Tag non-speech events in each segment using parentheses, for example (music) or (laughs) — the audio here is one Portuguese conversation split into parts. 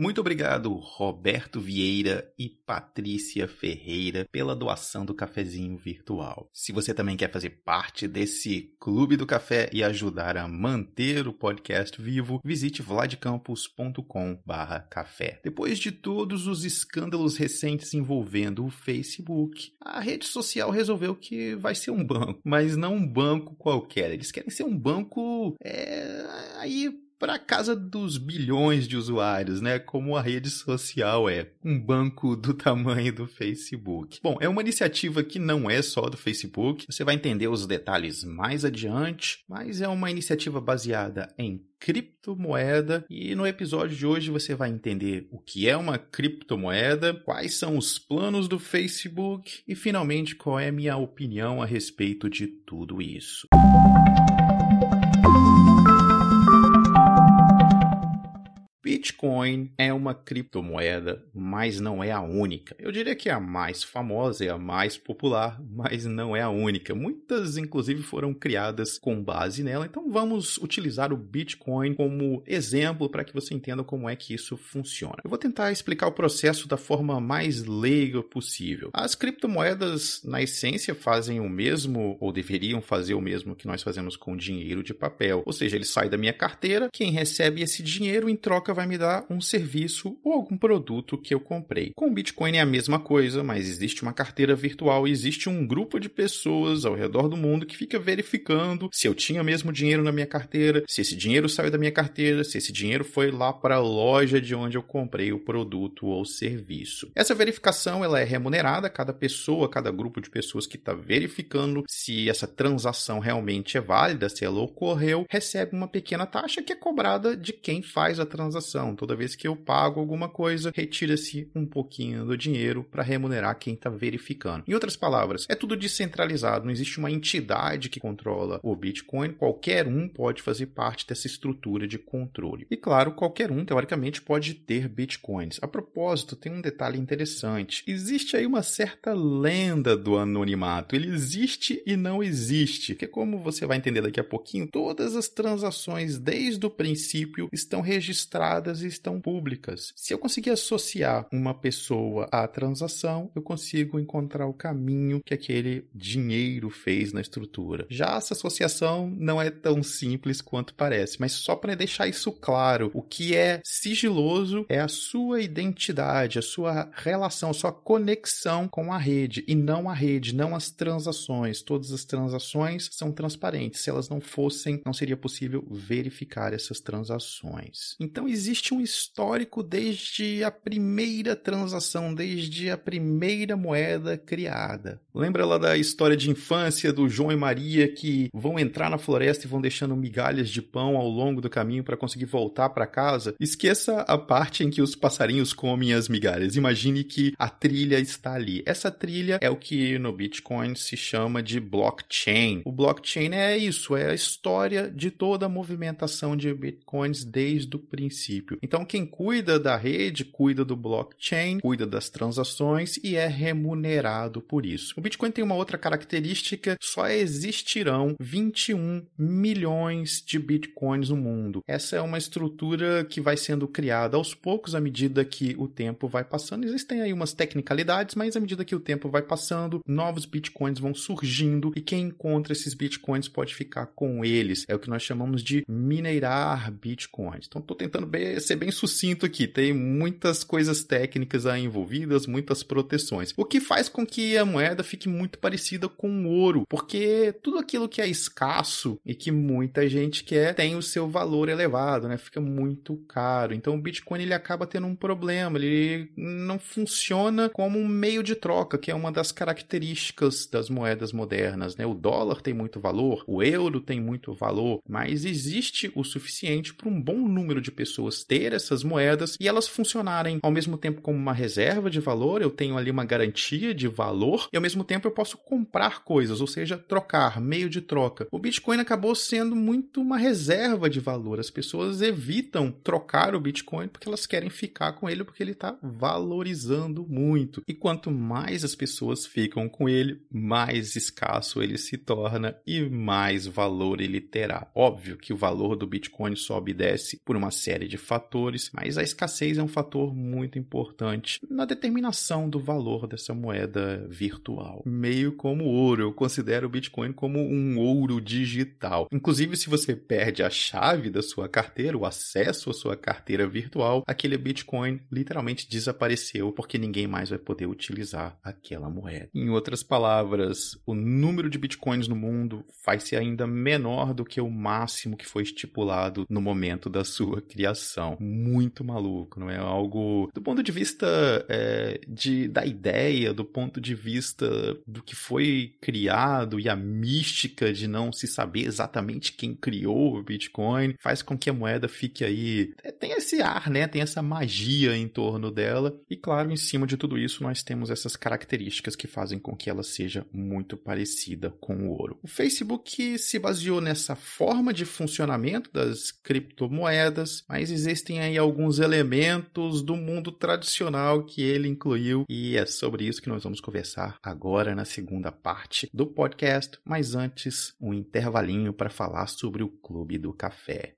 Muito obrigado, Roberto Vieira e Patrícia Ferreira, pela doação do cafezinho virtual. Se você também quer fazer parte desse Clube do Café e ajudar a manter o podcast vivo, visite vladcampus.com/café. Depois de todos os escândalos recentes envolvendo o Facebook, a rede social resolveu que vai ser um banco, mas não um banco qualquer. Eles querem ser um banco é, aí para casa dos bilhões de usuários, né? Como a rede social é, um banco do tamanho do Facebook. Bom, é uma iniciativa que não é só do Facebook, você vai entender os detalhes mais adiante, mas é uma iniciativa baseada em criptomoeda e no episódio de hoje você vai entender o que é uma criptomoeda, quais são os planos do Facebook e finalmente qual é a minha opinião a respeito de tudo isso. Bitcoin é uma criptomoeda, mas não é a única. Eu diria que é a mais famosa, é a mais popular, mas não é a única. Muitas, inclusive, foram criadas com base nela. Então, vamos utilizar o Bitcoin como exemplo para que você entenda como é que isso funciona. Eu vou tentar explicar o processo da forma mais leiga possível. As criptomoedas, na essência, fazem o mesmo, ou deveriam fazer o mesmo que nós fazemos com dinheiro de papel. Ou seja, ele sai da minha carteira, quem recebe esse dinheiro em troca vai me dar um serviço ou algum produto que eu comprei. Com o Bitcoin é a mesma coisa, mas existe uma carteira virtual existe um grupo de pessoas ao redor do mundo que fica verificando se eu tinha mesmo dinheiro na minha carteira, se esse dinheiro saiu da minha carteira, se esse dinheiro foi lá para a loja de onde eu comprei o produto ou serviço. Essa verificação ela é remunerada, cada pessoa, cada grupo de pessoas que está verificando se essa transação realmente é válida, se ela ocorreu, recebe uma pequena taxa que é cobrada de quem faz a transação transação. Toda vez que eu pago alguma coisa, retira-se um pouquinho do dinheiro para remunerar quem está verificando. Em outras palavras, é tudo descentralizado, não existe uma entidade que controla o Bitcoin, qualquer um pode fazer parte dessa estrutura de controle. E claro, qualquer um, teoricamente, pode ter Bitcoins. A propósito, tem um detalhe interessante. Existe aí uma certa lenda do anonimato. Ele existe e não existe. Que como você vai entender daqui a pouquinho, todas as transações desde o princípio estão registradas e estão públicas. Se eu conseguir associar uma pessoa à transação, eu consigo encontrar o caminho que aquele dinheiro fez na estrutura. Já essa associação não é tão simples quanto parece, mas só para deixar isso claro, o que é sigiloso é a sua identidade, a sua relação, a sua conexão com a rede e não a rede, não as transações. Todas as transações são transparentes. Se elas não fossem, não seria possível verificar essas transações. Então existe um histórico desde a primeira transação, desde a primeira moeda criada. Lembra lá da história de infância do João e Maria que vão entrar na floresta e vão deixando migalhas de pão ao longo do caminho para conseguir voltar para casa? Esqueça a parte em que os passarinhos comem as migalhas. Imagine que a trilha está ali. Essa trilha é o que no Bitcoin se chama de blockchain. O blockchain é isso, é a história de toda a movimentação de bitcoins desde o princípio princípio. Então, quem cuida da rede, cuida do blockchain, cuida das transações e é remunerado por isso. O Bitcoin tem uma outra característica: só existirão 21 milhões de bitcoins no mundo. Essa é uma estrutura que vai sendo criada aos poucos à medida que o tempo vai passando. Existem aí umas tecnicalidades, mas à medida que o tempo vai passando, novos bitcoins vão surgindo e quem encontra esses bitcoins pode ficar com eles. É o que nós chamamos de minerar bitcoins. Então, estou tentando bem, ser bem sucinto aqui. Tem muitas coisas técnicas aí envolvidas, muitas proteções. O que faz com que a moeda fique muito parecida com o ouro, porque tudo aquilo que é escasso e que muita gente quer tem o seu valor elevado, né? Fica muito caro. Então o Bitcoin ele acaba tendo um problema, ele não funciona como um meio de troca, que é uma das características das moedas modernas, né? O dólar tem muito valor, o euro tem muito valor, mas existe o suficiente para um bom número de pessoas pessoas ter essas moedas e elas funcionarem ao mesmo tempo como uma reserva de valor, eu tenho ali uma garantia de valor e ao mesmo tempo eu posso comprar coisas, ou seja, trocar, meio de troca. O Bitcoin acabou sendo muito uma reserva de valor. As pessoas evitam trocar o Bitcoin porque elas querem ficar com ele porque ele está valorizando muito. E quanto mais as pessoas ficam com ele, mais escasso ele se torna e mais valor ele terá. Óbvio que o valor do Bitcoin sobe e desce por uma série de fatores mas a escassez é um fator muito importante na determinação do valor dessa moeda virtual. Meio como ouro, eu considero o Bitcoin como um ouro digital. Inclusive, se você perde a chave da sua carteira, o acesso à sua carteira virtual, aquele Bitcoin literalmente desapareceu porque ninguém mais vai poder utilizar aquela moeda. Em outras palavras, o número de Bitcoins no mundo vai ser ainda menor do que o máximo que foi estipulado no momento da sua criação. Muito maluco, não é algo do ponto de vista é, de, da ideia, do ponto de vista do que foi criado e a mística de não se saber exatamente quem criou o Bitcoin faz com que a moeda fique aí é, tem esse ar, né? Tem essa magia em torno dela e claro, em cima de tudo isso nós temos essas características que fazem com que ela seja muito parecida com o ouro. O Facebook se baseou nessa forma de funcionamento das criptomoedas, mas existem aí alguns elementos do mundo tradicional que ele incluiu e é sobre isso que nós vamos conversar agora na segunda parte do podcast, mas antes um intervalinho para falar sobre o Clube do Café.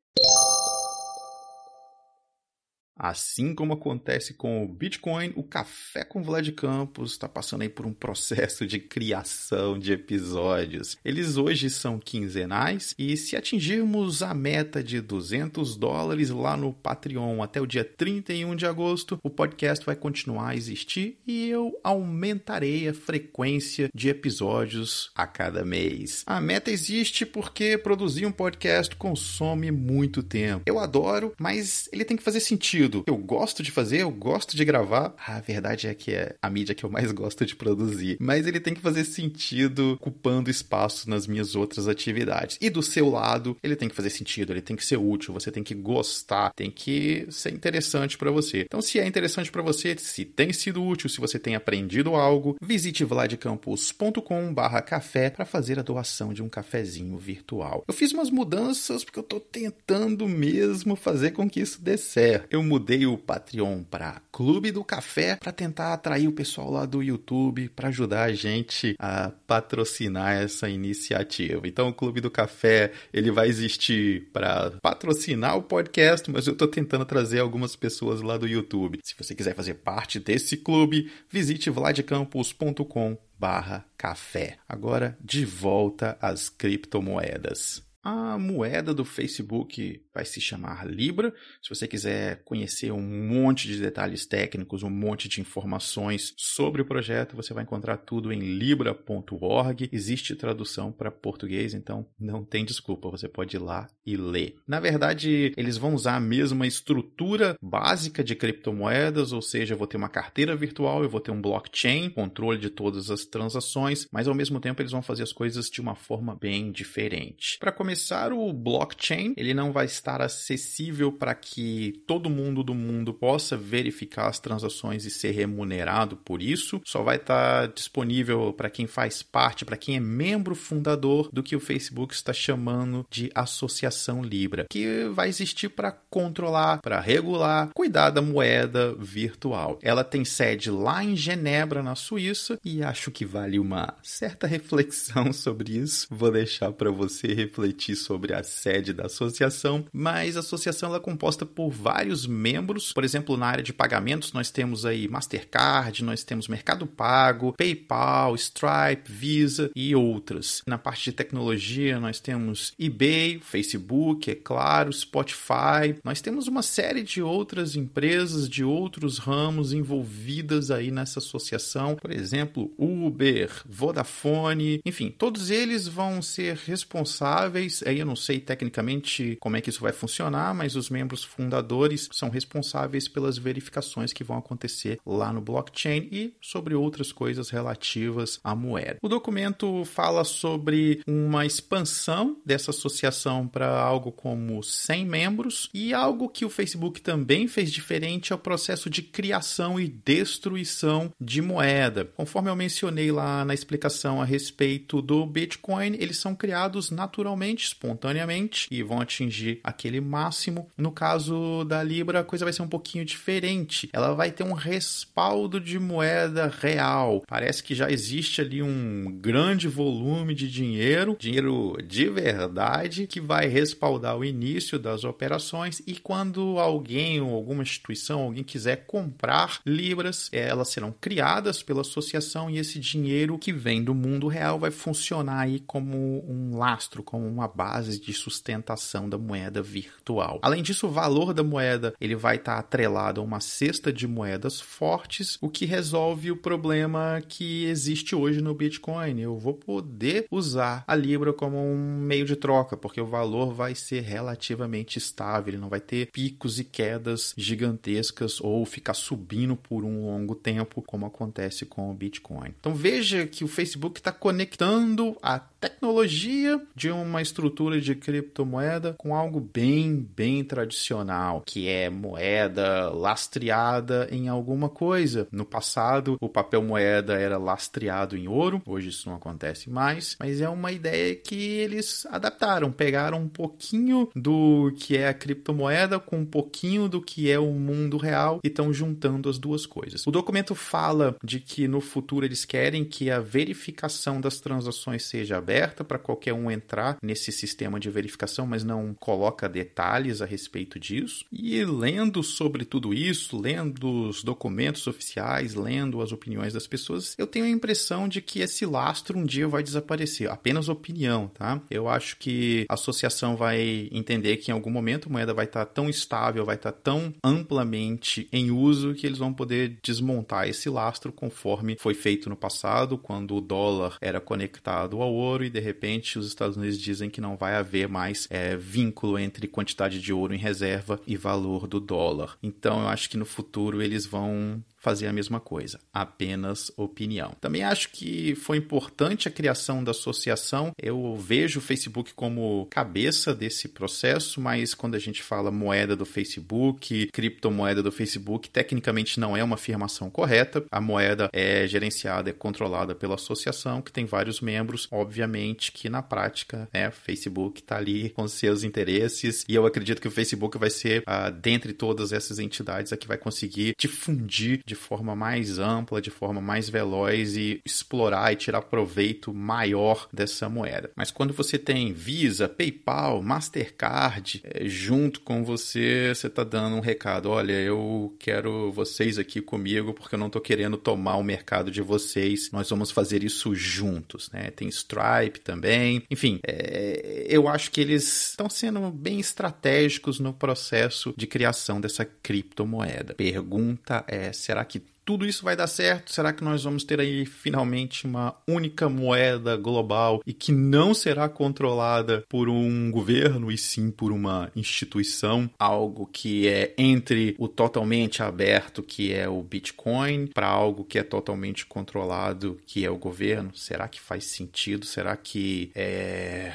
Assim como acontece com o Bitcoin, o Café com Vlad Campos está passando aí por um processo de criação de episódios. Eles hoje são quinzenais e se atingirmos a meta de 200 dólares lá no Patreon até o dia 31 de agosto, o podcast vai continuar a existir e eu aumentarei a frequência de episódios a cada mês. A meta existe porque produzir um podcast consome muito tempo. Eu adoro, mas ele tem que fazer sentido sentido. Eu gosto de fazer, eu gosto de gravar. A verdade é que é a mídia que eu mais (laughs) gosto de produzir. Mas ele tem que fazer sentido ocupando espaço nas minhas outras atividades. E do seu lado, ele tem que fazer sentido, ele tem que ser útil, você tem que gostar, tem que ser interessante para você. Então, se é interessante para você, se tem sido útil, se você tem aprendido algo, visite vladcampus.com/café para fazer a doação de um cafezinho virtual. Eu fiz umas mudanças porque eu tô tentando mesmo fazer com que isso dê certo. Eu mudei mudei o Patreon para Clube do Café para tentar atrair o pessoal lá do YouTube para ajudar a gente a patrocinar essa iniciativa. Então o Clube do Café ele vai existir para patrocinar o podcast, mas eu estou tentando trazer algumas pessoas lá do YouTube. Se você quiser fazer parte desse clube, visite vladcampus.com barra café. Agora de volta às criptomoedas. A moeda do Facebook vai se chamar Libra. Se você quiser conhecer um monte de detalhes técnicos, um monte de informações sobre o projeto, você vai encontrar tudo em libra.org. Existe tradução para português, então não tem desculpa, você pode ir lá e ler. Na verdade, eles vão usar a mesma estrutura básica de criptomoedas, ou seja, eu vou ter uma carteira virtual, eu vou ter um blockchain, controle de todas as transações, mas ao mesmo tempo eles vão fazer as coisas de uma forma bem diferente. Para começar, o blockchain ele não vai estar acessível para que todo mundo do mundo possa verificar as transações e ser remunerado por isso. Só vai estar disponível para quem faz parte, para quem é membro fundador do que o Facebook está chamando de Associação Libra, que vai existir para controlar, para regular, cuidar da moeda virtual. Ela tem sede lá em Genebra, na Suíça, e acho que vale uma certa reflexão (laughs) sobre isso. Vou deixar para você refletir sobre a sede da associação, mas a associação é composta por vários membros. Por exemplo, na área de pagamentos, nós temos aí Mastercard, nós temos Mercado Pago, PayPal, Stripe, Visa e outras. Na parte de tecnologia, nós temos eBay, Facebook, é claro, Spotify. Nós temos uma série de outras empresas de outros ramos envolvidas aí nessa associação, por exemplo, Uber, Vodafone, enfim, todos eles vão ser responsáveis aí eu não sei tecnicamente como é que isso vai funcionar, mas os membros fundadores são responsáveis pelas verificações que vão acontecer lá no blockchain e sobre outras coisas relativas à moeda. O documento fala sobre uma expansão dessa associação para algo como 100 membros e algo que o Facebook também fez diferente é o processo de criação e destruição de moeda. Conforme eu mencionei lá na explicação a respeito do Bitcoin, eles são criados naturalmente espontaneamente e vão atingir aquele máximo. No caso da Libra, a coisa vai ser um pouquinho diferente. Ela vai ter um respaldo de moeda real. Parece que já existe ali um grande volume de dinheiro, dinheiro de verdade, que vai respaldar o início das operações e quando alguém ou alguma instituição, alguém quiser comprar libras, elas serão criadas pela associação e esse dinheiro que vem do mundo real vai funcionar aí como um lastro, como uma base de sustentação da moeda virtual. Além disso, o valor da moeda ele vai estar atrelado a uma cesta de moedas fortes, o que resolve o problema que existe hoje no Bitcoin. Eu vou poder usar a Libra como um meio de troca, porque o valor vai ser relativamente estável, ele não vai ter picos e quedas gigantescas ou ficar subindo por um longo tempo, como acontece com o Bitcoin. Então veja que o Facebook está conectando a tecnologia de uma estrutura de criptomoeda com algo bem, bem tradicional, que é moeda lastreada em alguma coisa. No passado, o papel moeda era lastreado em ouro, hoje isso não acontece mais, mas é uma ideia que eles adaptaram, pegaram um pouquinho do que é a criptomoeda com um pouquinho do que é o mundo real e estão juntando as duas coisas. O documento fala de que no futuro eles querem que a verificação das transações seja aberta para qualquer um entrar nesse sistema de verificação, mas não coloca detalhes a respeito disso. E lendo sobre tudo isso, lendo os documentos oficiais, lendo as opiniões das pessoas, eu tenho a impressão de que esse lastro um dia vai desaparecer. Apenas opinião, tá? Eu acho que a associação vai entender que em algum momento a moeda vai estar tão estável, vai estar tão amplamente em uso que eles vão poder desmontar esse lastro conforme foi feito no passado, quando o dólar era conectado ao ouro e de repente os Estados Unidos dizem que não vai haver mais é, vínculo entre quantidade de ouro em reserva e valor do dólar. Então eu acho que no futuro eles vão fazer a mesma coisa, apenas opinião. Também acho que foi importante a criação da associação. Eu vejo o Facebook como cabeça desse processo, mas quando a gente fala moeda do Facebook, criptomoeda do Facebook, tecnicamente não é uma afirmação correta. A moeda é gerenciada, é controlada pela associação, que tem vários membros. Obviamente que na prática, né, o Facebook está ali com seus interesses e eu acredito que o Facebook vai ser, uh, dentre todas essas entidades, a que vai conseguir difundir de forma mais ampla, de forma mais veloz e explorar e tirar proveito maior dessa moeda. Mas quando você tem Visa, PayPal, Mastercard é, junto com você, você está dando um recado: olha, eu quero vocês aqui comigo porque eu não estou querendo tomar o mercado de vocês. Nós vamos fazer isso juntos, né? Tem Stripe também. Enfim, é, eu acho que eles estão sendo bem estratégicos no processo de criação dessa criptomoeda. Pergunta é: será Será que tudo isso vai dar certo? Será que nós vamos ter aí finalmente uma única moeda global e que não será controlada por um governo e sim por uma instituição? Algo que é entre o totalmente aberto, que é o Bitcoin, para algo que é totalmente controlado, que é o governo? Será que faz sentido? Será que é.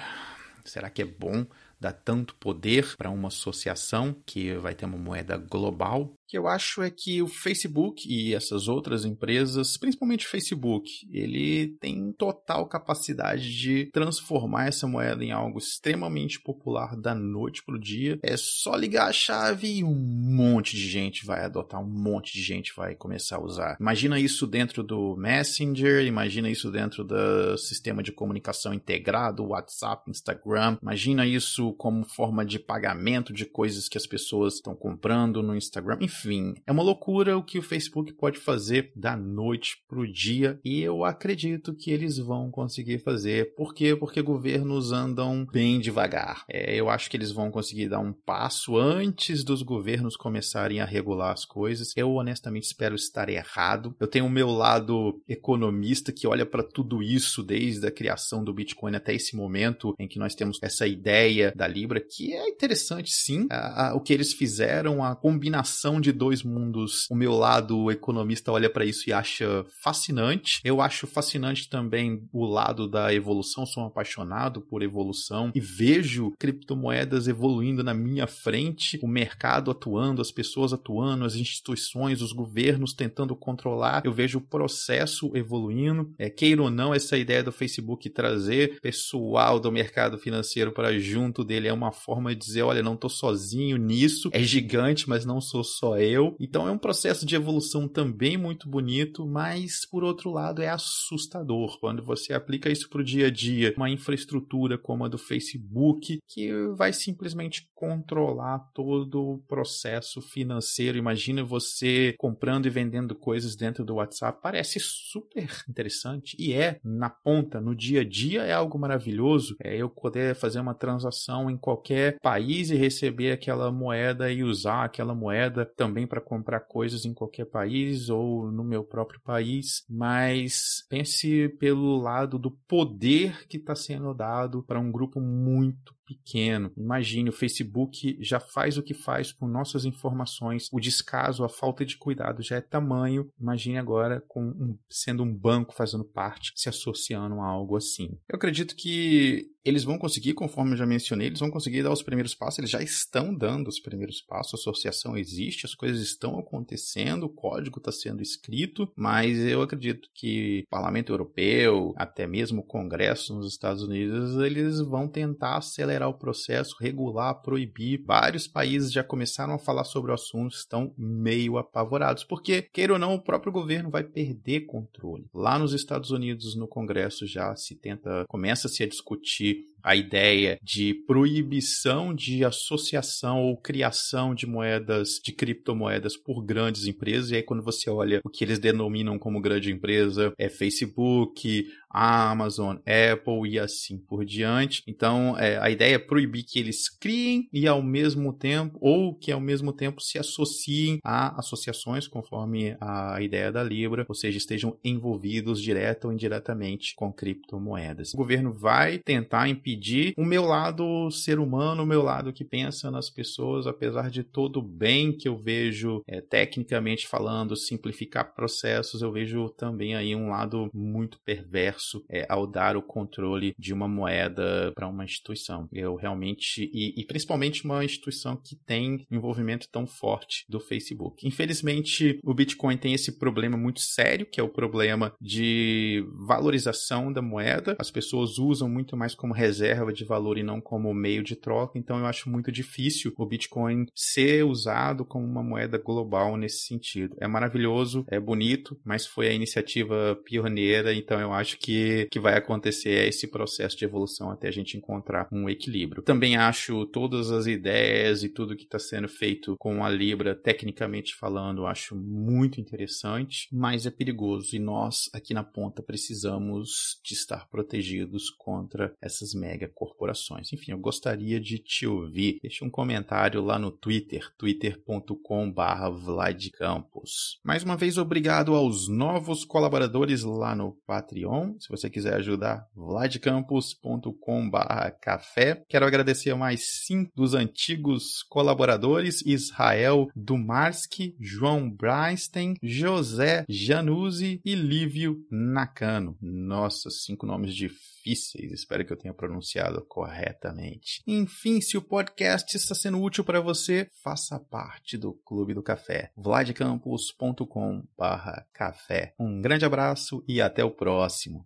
Será que é bom? dar tanto poder para uma associação que vai ter uma moeda global que eu acho é que o Facebook e essas outras empresas, principalmente o Facebook, ele tem total capacidade de transformar essa moeda em algo extremamente popular da noite pro dia. É só ligar a chave e um monte de gente vai adotar, um monte de gente vai começar a usar. Imagina isso dentro do Messenger, imagina isso dentro do sistema de comunicação integrado, WhatsApp, Instagram. Imagina isso como forma de pagamento de coisas que as pessoas estão comprando no Instagram. Enfim, enfim, é uma loucura o que o Facebook pode fazer da noite pro dia e eu acredito que eles vão conseguir fazer. Por quê? Porque governos andam bem devagar. É, eu acho que eles vão conseguir dar um passo antes dos governos começarem a regular as coisas. Eu honestamente espero estar errado. Eu tenho o meu lado economista que olha para tudo isso desde a criação do Bitcoin até esse momento em que nós temos essa ideia da Libra, que é interessante sim. A, a, o que eles fizeram, a combinação de dois mundos. O meu lado economista olha para isso e acha fascinante. Eu acho fascinante também o lado da evolução, sou um apaixonado por evolução e vejo criptomoedas evoluindo na minha frente, o mercado atuando, as pessoas atuando, as instituições, os governos tentando controlar. Eu vejo o processo evoluindo. É, queira ou não, essa ideia do Facebook trazer pessoal do mercado financeiro para junto dele é uma forma de dizer: olha, não estou sozinho nisso, é gigante, mas não sou só eu. Então é um processo de evolução também muito bonito, mas por outro lado é assustador quando você aplica isso para o dia a dia, uma infraestrutura como a do Facebook, que vai simplesmente controlar todo o processo financeiro. Imagina você comprando e vendendo coisas dentro do WhatsApp. Parece super interessante e é na ponta, no dia a dia é algo maravilhoso. É eu poder fazer uma transação em qualquer país e receber aquela moeda e usar aquela moeda também para comprar coisas em qualquer país ou no meu próprio país. Mas pense pelo lado do poder que está sendo dado para um grupo muito pequeno. Imagine, o Facebook já faz o que faz com nossas informações, o descaso, a falta de cuidado já é tamanho. Imagine agora com um, sendo um banco fazendo parte, se associando a algo assim. Eu acredito que eles vão conseguir, conforme eu já mencionei, eles vão conseguir dar os primeiros passos, eles já estão dando os primeiros passos, a associação existe, as coisas estão acontecendo, o código está sendo escrito, mas eu acredito que o Parlamento Europeu, até mesmo o Congresso nos Estados Unidos, eles vão tentar acelerar o processo, regular, proibir. Vários países já começaram a falar sobre o assunto, estão meio apavorados, porque, queira ou não, o próprio governo vai perder controle. Lá nos Estados Unidos, no Congresso, já se tenta, começa-se a discutir a ideia de proibição de associação ou criação de moedas, de criptomoedas por grandes empresas. E aí, quando você olha o que eles denominam como grande empresa, é Facebook, Amazon, Apple e assim por diante. Então, é, a ideia é proibir que eles criem e ao mesmo tempo, ou que ao mesmo tempo se associem a associações, conforme a ideia da Libra, ou seja, estejam envolvidos direta ou indiretamente com criptomoedas. O governo vai tentar impedir o meu lado ser humano, o meu lado que pensa nas pessoas, apesar de todo o bem que eu vejo, é, tecnicamente falando, simplificar processos, eu vejo também aí um lado muito perverso é, ao dar o controle de uma moeda para uma instituição. Eu realmente, e, e, principalmente uma instituição que tem envolvimento tão forte do Facebook. Infelizmente, o Bitcoin tem esse problema muito sério, que é o problema de valorização da moeda. As pessoas usam muito mais como reserva de valor e não como meio de troca, então eu acho muito difícil o Bitcoin ser usado como uma moeda global nesse sentido. É maravilhoso, é bonito, mas foi a iniciativa pioneira, então eu acho que que, vai acontecer é esse processo de evolução até a gente encontrar um equilíbrio. Também acho todas as ideias e tudo que está sendo feito com a Libra, tecnicamente falando, acho muito interessante, mas é perigoso e nós aqui na ponta precisamos de estar protegidos contra essas mega corporações. Enfim, eu gostaria de te ouvir. Deixe um comentário lá no Twitter, twitter.com/vladcampos. Mais uma vez obrigado aos novos colaboradores lá no Patreon. Se você quiser ajudar, vladcampus.com.br café. Quero agradecer mais cinco dos antigos colaboradores: Israel Dumarski, João Breinstein, José Januzzi e Lívio Nakano. Nossa, cinco nomes difíceis. Espero que eu tenha pronunciado corretamente. Enfim, se o podcast está sendo útil para você, faça parte do Clube do Café. vladcampus.com/café. Um grande abraço e até o próximo.